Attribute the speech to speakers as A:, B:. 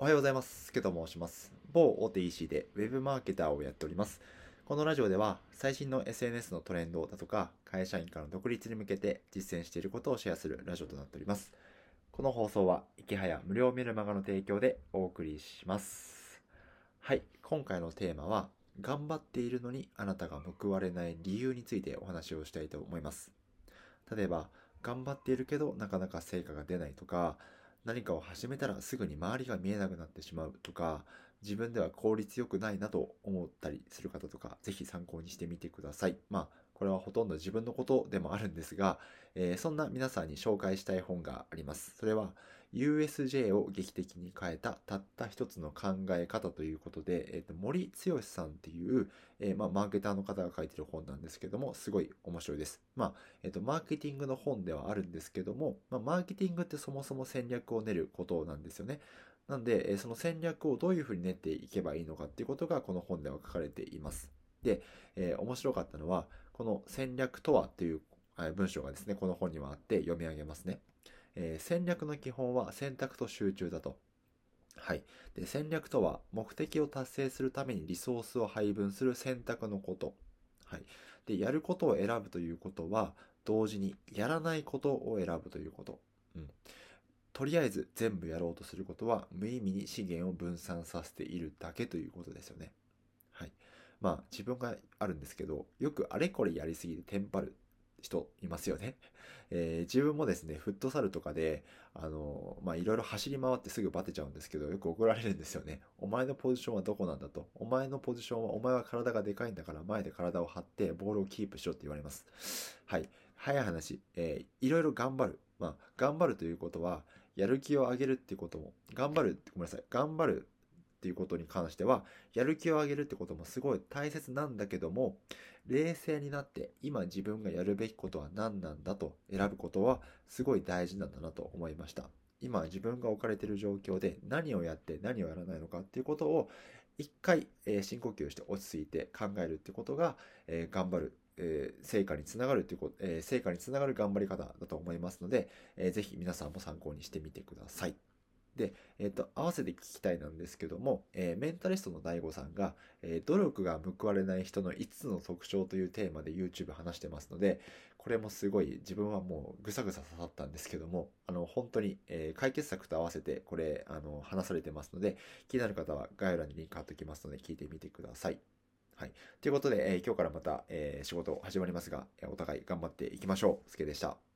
A: おはようございます。スケと申します。某大手 EC で Web マーケターをやっております。このラジオでは最新の SNS のトレンドだとか会社員からの独立に向けて実践していることをシェアするラジオとなっております。この放送は池早無料メルマガの提供でお送りします。はい、今回のテーマは頑張っているのにあなたが報われない理由についてお話をしたいと思います。例えば頑張っているけどなかなか成果が出ないとか何かを始めたらすぐに周りが見えなくなってしまうとか自分では効率よくないなと思ったりする方とかぜひ参考にしてみてください。まあこれはほとんど自分のことでもあるんですが、えーそんな皆さんに紹介したい本があります。それは USJ を劇的に変えたたった一つの考え方ということで、えーと森剛さんっていう、えーまあ、マーケターの方が書いてる本なんですけどもすごい面白いですまあえっと、マーケティングの本ではあるんですけども、まあ、マーケティングってそもそも戦略を練ることなんですよね。なんで、えーその戦略をどういうふうに練っていけばいいのかっていうことがこの本では書かれています。で、えー面白かったのは、この戦略とはっていうえ文章がですね、この本にはあって読み上げますね。えー戦略の基本は選択と集中だと。はい。で、戦略とは目的を達成するためにリソースを配分する選択のこと。はい。で、やることを選ぶということは、同時にやらないことを選ぶということ。うん。とりあえず全部やろうとすることは無意味に資源を分散させているだけということですよね。はい。まあ自分があるんですけど、よくあれこれやりすぎてテンパる人いますよね。えー自分もですね、フットサルとかで、あのまいろいろ走り回ってすぐバテちゃうんですけど、よく怒られるんですよね。お前のポジションはどこなんだと。お前のポジションは、お前は体がでかいんだから前で体を張ってボールをキープしろって言われます。はい。早い話、えーいろいろ頑張る。まあ、頑張るということは、やる気を上げるっていうことも、頑張る、ごめんなさい、頑張るっていうことに関しては、やる気を上げるってこともすごい大切なんだけども、冷静になって今自分がやるべきことは何なんだと選ぶことはすごい大事なんだなと思いました。今自分が置かれている状況で何をやって何をやらないのかっていうことを一回、え深呼吸して落ち着いて考えるってことが、え頑張る、え成果につながるっていうこと、え成果につながる頑張り方だと思いますので、えーぜひ皆さんも参考にしてみてください。で、えっ、と、合わせて聞きたいなんですけども、えーメンタリストの DAIGO さんが、えー努力が報われない人の5つの特徴というテーマで YouTube 話してますので、これもすごい自分はもうぐさぐさ刺さったんですけども、あの、本当に、えー解決策と合わせてこれ、あの、話されてますので、気になる方は概要欄にリンク貼っておきますので、聞いてみてください。はい。ということで、え今日からまた、え仕事始まりますが、お互い頑張っていきましょう。すけでした。